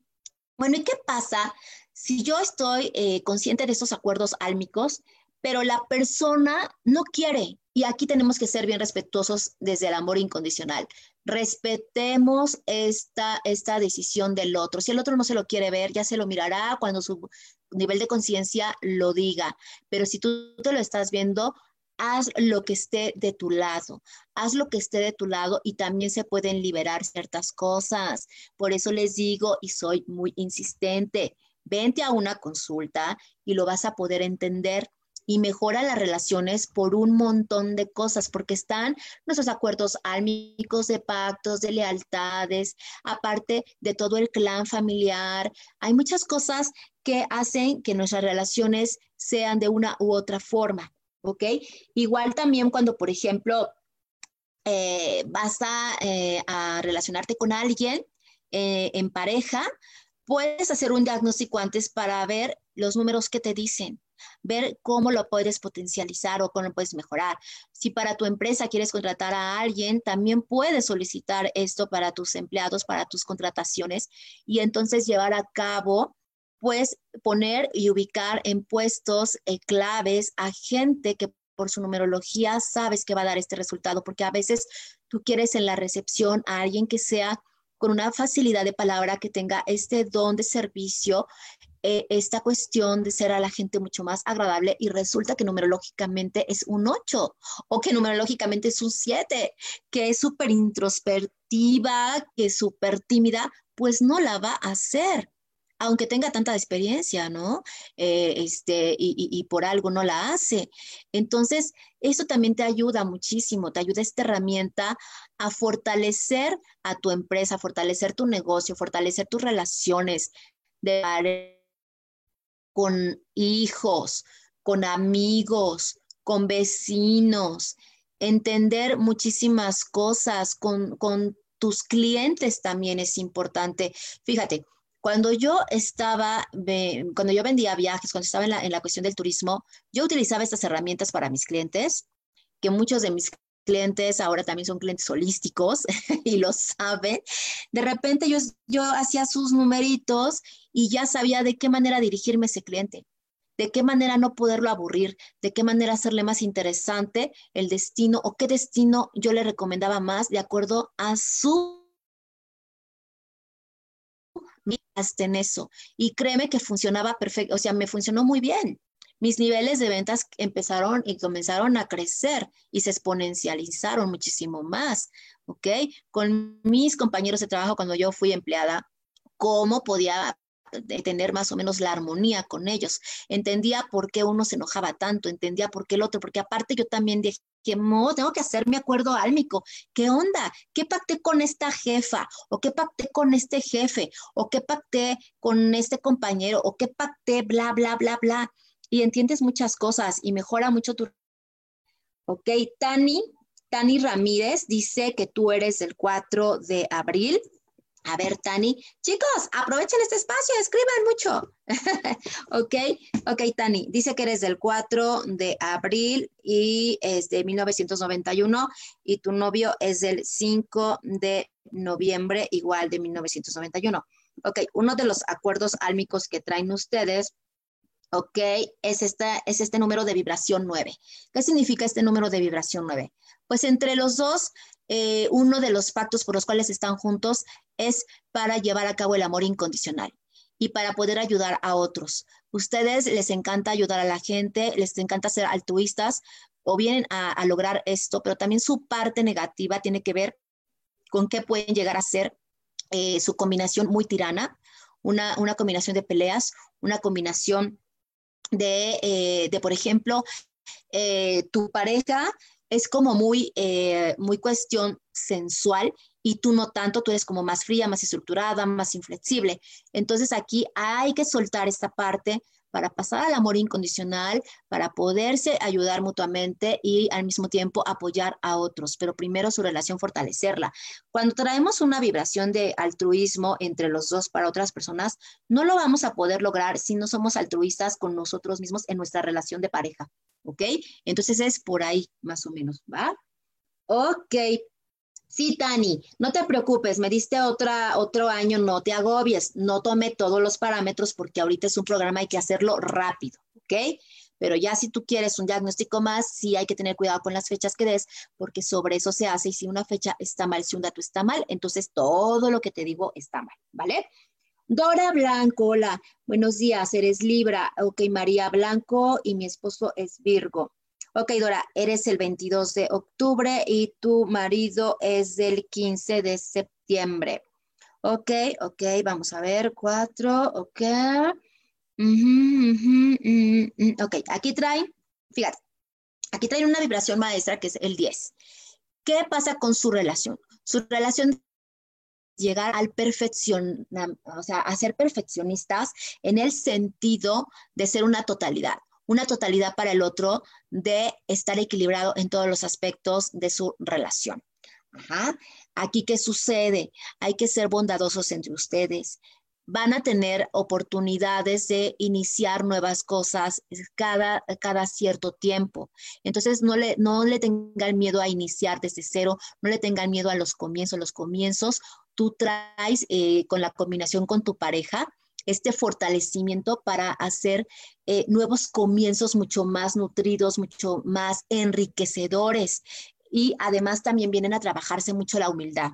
bueno, ¿y qué pasa si yo estoy eh, consciente de esos acuerdos álmicos, pero la persona no quiere? Y aquí tenemos que ser bien respetuosos desde el amor incondicional respetemos esta, esta decisión del otro. Si el otro no se lo quiere ver, ya se lo mirará cuando su nivel de conciencia lo diga. Pero si tú te lo estás viendo, haz lo que esté de tu lado, haz lo que esté de tu lado y también se pueden liberar ciertas cosas. Por eso les digo y soy muy insistente, vente a una consulta y lo vas a poder entender y mejora las relaciones por un montón de cosas, porque están nuestros acuerdos álmicos de pactos, de lealtades, aparte de todo el clan familiar. Hay muchas cosas que hacen que nuestras relaciones sean de una u otra forma, ¿ok? Igual también cuando, por ejemplo, eh, vas eh, a, relacionarte con alguien eh, en pareja, puedes hacer un diagnóstico antes para ver los números que te dicen ver cómo lo puedes potencializar o cómo lo puedes mejorar. Si para tu empresa quieres contratar a alguien, también puedes solicitar esto para tus empleados, para tus contrataciones y entonces llevar a cabo pues poner y ubicar en puestos eh, claves a gente que por su numerología sabes que va a dar este resultado, porque a veces tú quieres en la recepción a alguien que sea con una facilidad de palabra, que tenga este don de servicio, eh, esta cuestión de ser a la gente mucho más agradable y resulta que numerológicamente es un 8 o que numerológicamente es un 7, que es súper introspectiva, que es súper tímida, pues no la va a hacer. aunque tenga tanta experiencia, ¿no? Eh, este, y, por algo no la hace. Entonces, eso también te ayuda muchísimo, te ayuda esta herramienta a fortalecer a tu empresa, fortalecer tu negocio, fortalecer tus relaciones de con hijos, con amigos, con vecinos, entender muchísimas cosas, con, con tus clientes también es importante. Fíjate, cuando yo estaba, cuando yo vendía viajes, cuando estaba en la, en la cuestión del turismo, yo utilizaba estas herramientas para mis clientes, que muchos de mis clientes ahora también son clientes holísticos y lo saben. De repente yo, yo hacía sus numeritos y ya sabía de qué manera dirigirme a ese cliente, de qué manera no poderlo aburrir, de qué manera hacerle más interesante el destino o qué destino yo le recomendaba más de acuerdo a su hasta en eso. Y créeme que funcionaba perfecto, o sea, me funcionó muy bien. Mis niveles de ventas empezaron y comenzaron a crecer y se exponencializaron muchísimo más, ¿ok? Con mis compañeros de trabajo cuando yo fui empleada, ¿cómo podía tener más o menos la armonía con ellos. Entendía por qué uno se enojaba tanto, entendía por qué el otro, porque aparte yo también dije, tengo que hacer mi acuerdo álmico. ¿Qué onda? ¿Qué pacté con esta jefa? ¿O qué pacté con este jefe? ¿O qué pacté con este compañero? ¿O qué pacté? Bla, bla, bla, bla. Y entiendes muchas cosas y mejora mucho tu... Ok, Tani, Tani Ramírez dice que tú eres el 4 de abril. A ver, Tani. Chicos, aprovechen este espacio, escriban mucho. ok, ok, Tani. Dice que eres del 4 de abril y es de 1991 y tu novio es del 5 de noviembre, igual de 1991. Ok, uno de los acuerdos álmicos que traen ustedes ¿ok? Es, esta, es este número de vibración 9. ¿Qué significa este número de vibración 9? Pues entre los dos eh, uno de los pactos por los cuales están juntos es para llevar a cabo el amor incondicional y para poder ayudar a otros. Ustedes les encanta ayudar a la gente, les encanta ser altruistas o vienen a, lograr esto, pero también su parte negativa tiene que ver con qué pueden llegar a ser eh, su combinación muy tirana, una, combinación de peleas, una combinación de, eh, de por ejemplo, tu pareja es como muy, eh, muy cuestión sensual y tú no tanto, tú eres como más fría, más estructurada, más inflexible. Entonces aquí hay que soltar esta parte para pasar al amor incondicional, para poderse ayudar mutuamente y al mismo tiempo apoyar a otros, pero primero su relación fortalecerla. Cuando traemos una vibración de altruismo entre los dos para otras personas, no lo vamos a poder lograr si no somos altruistas con nosotros mismos en nuestra relación de pareja. ¿ok? Entonces es por ahí más o menos, ¿va? Ok. Sí, Tani, no te preocupes, me diste otro año, no te agobies, no tome todos los parámetros porque ahorita es un programa, hay que hacerlo rápido, ¿ok? Pero ya si tú quieres un diagnóstico más, sí hay que tener cuidado con las fechas que des, porque sobre eso se hace y si una fecha está mal, si un dato está mal, entonces todo lo que te digo está mal, ¿vale? Dora Blanco, hola, buenos días, eres Libra. Ok, María Blanco y mi esposo es Virgo. Ok, Dora, eres el 22 de octubre y tu marido es del 15 de septiembre. Ok, ok, vamos a ver, cuatro, ok. Ok, aquí trae, fíjate, aquí trae una vibración maestra que es el 10. ¿Qué pasa con su relación? Su relación llegar al perfección, o sea, a ser perfeccionistas en el sentido de ser una totalidad, una totalidad para el otro, de estar equilibrado en todos los aspectos de su relación. Aquí, ¿qué sucede? Hay que ser bondadosos entre ustedes. Van a tener oportunidades de iniciar nuevas cosas cada, cada cierto tiempo. Entonces, no le, no le tengan miedo a iniciar desde cero, no le tengan miedo a los comienzos. Los comienzos tú traes eh, con la combinación con tu pareja, este fortalecimiento para hacer eh, nuevos comienzos mucho más nutridos, mucho más enriquecedores. Y además también vienen a trabajarse mucho la humildad.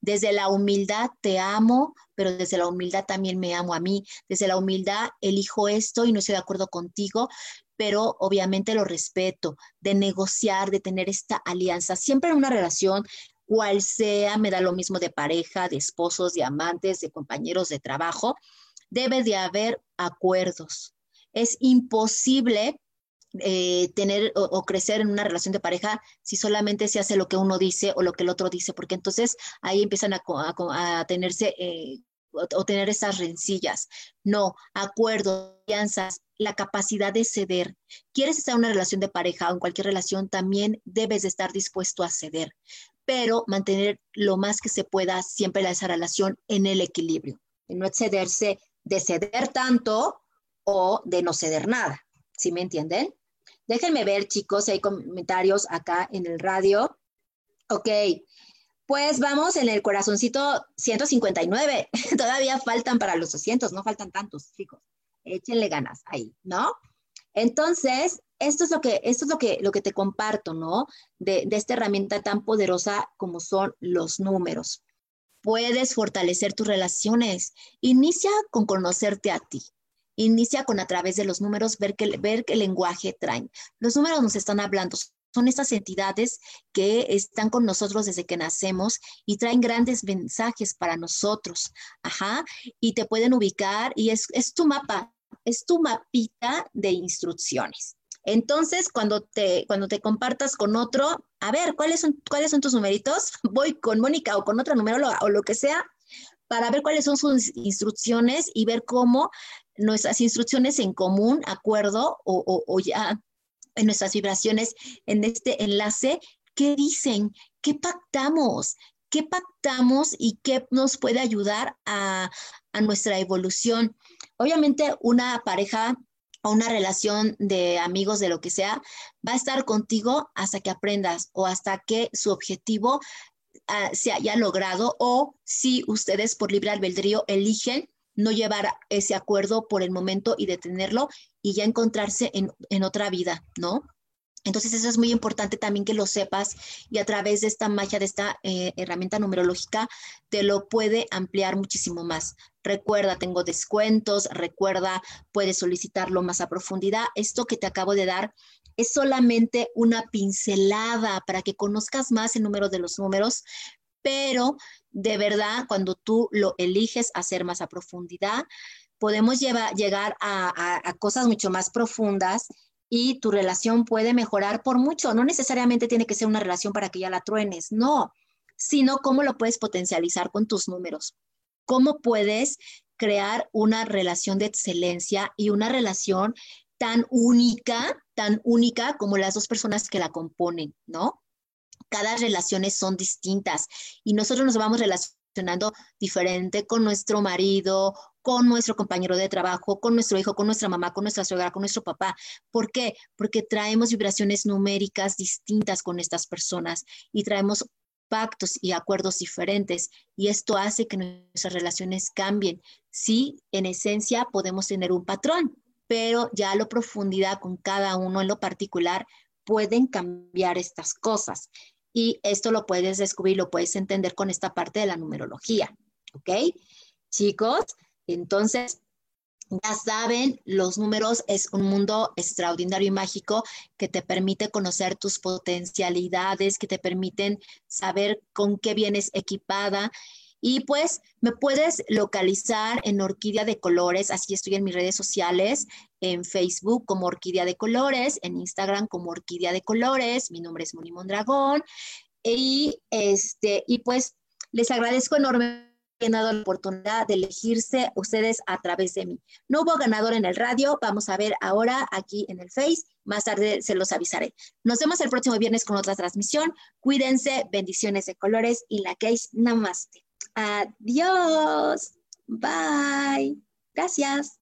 Desde la humildad te amo, pero desde la humildad también me amo a mí. Desde la humildad elijo esto y no estoy de acuerdo contigo, pero obviamente lo respeto, de negociar, de tener esta alianza. Siempre en una relación cual sea, me da lo mismo de pareja, de esposos, de amantes, de compañeros de trabajo. Debe de haber acuerdos. Es imposible eh, tener o, crecer en una relación de pareja si solamente se hace lo que uno dice o lo que el otro dice, porque entonces ahí empiezan a, tenerse eh, o, tener esas rencillas. No, acuerdos, alianzas, la capacidad de ceder. ¿Quieres estar en una relación de pareja o en cualquier relación? También debes de estar dispuesto a ceder, pero mantener lo más que se pueda siempre esa relación en el equilibrio. Y no excederse de ceder tanto o de no ceder nada. ¿Sí me entienden? Déjenme ver, chicos, si hay comentarios acá en el radio. Ok, pues vamos en el corazoncito 159. Todavía faltan para los 200, no faltan tantos, chicos. Échenle ganas ahí, ¿no? Entonces, esto es lo que, esto es lo que, lo que te comparto, ¿no? De, de esta herramienta tan poderosa como son los números. Puedes fortalecer tus relaciones. Inicia con conocerte a ti. Inicia con a través de los números ver qué, ver lenguaje traen. Los números nos están hablando, son estas entidades que están con nosotros desde que nacemos y traen grandes mensajes para nosotros. Ajá. Y te pueden ubicar y es, es tu mapa, es tu mapita de instrucciones. Entonces, cuando te, cuando te compartas con otro, a ver, ¿cuáles son, cuáles son tus numeritos? Voy con Mónica o con otra numeróloga o lo que sea para ver cuáles son sus instrucciones y ver cómo nuestras instrucciones en común, acuerdo o, ya en nuestras vibraciones en este enlace, ¿qué dicen? ¿Qué pactamos? ¿Qué pactamos y qué nos puede ayudar a, a nuestra evolución? Obviamente una pareja o una relación de amigos, de lo que sea, va a estar contigo hasta que aprendas o hasta que su objetivo ah, se haya logrado o si ustedes por libre albedrío eligen no llevar ese acuerdo por el momento y detenerlo y ya encontrarse en, otra vida, ¿no? Entonces eso es muy importante también que lo sepas y a través de esta magia, de esta eh, herramienta numerológica, te lo puede ampliar muchísimo más. Recuerda, tengo descuentos, recuerda, puedes solicitarlo más a profundidad. Esto que te acabo de dar es solamente una pincelada para que conozcas más el número de los números, pero de verdad, cuando tú lo eliges hacer más a profundidad, podemos llegar a, cosas mucho más profundas y tu relación puede mejorar por mucho. No necesariamente tiene que ser una relación para que ya la truenes, no, sino cómo lo puedes potencializar con tus números. Cómo puedes crear una relación de excelencia y una relación tan única, tan única como las dos personas que la componen, ¿no? cada relaciones son distintas y nosotros nos vamos relacionando diferente con nuestro marido, con nuestro compañero de trabajo, con nuestro hijo, con nuestra mamá, con nuestra suegra, con nuestro papá. ¿Por qué? Porque traemos vibraciones numéricas distintas con estas personas y traemos pactos y acuerdos diferentes y esto hace que nuestras relaciones cambien. Sí, en esencia podemos tener un patrón, pero ya a lo profundidad con cada uno en lo particular pueden cambiar estas cosas y esto lo puedes descubrir, lo puedes entender con esta parte de la numerología, ¿ok? Chicos, entonces, ya saben, los números es un mundo extraordinario y mágico que te permite conocer tus potencialidades, que te permiten saber con qué vienes equipada. Y pues me puedes localizar en Orquídea de Colores, así estoy en mis redes sociales, en Facebook como Orquídea de Colores, en Instagram como Orquídea de Colores, mi nombre es Moni Mondragón, y, este, y pues les agradezco enormemente han dado la oportunidad de elegirse ustedes a través de mí. No hubo ganador en el radio, vamos a ver ahora aquí en el Face, más tarde se los avisaré. Nos vemos el próximo viernes con otra transmisión. Cuídense, bendiciones de colores y la case namaste. Adiós. Bye. Gracias.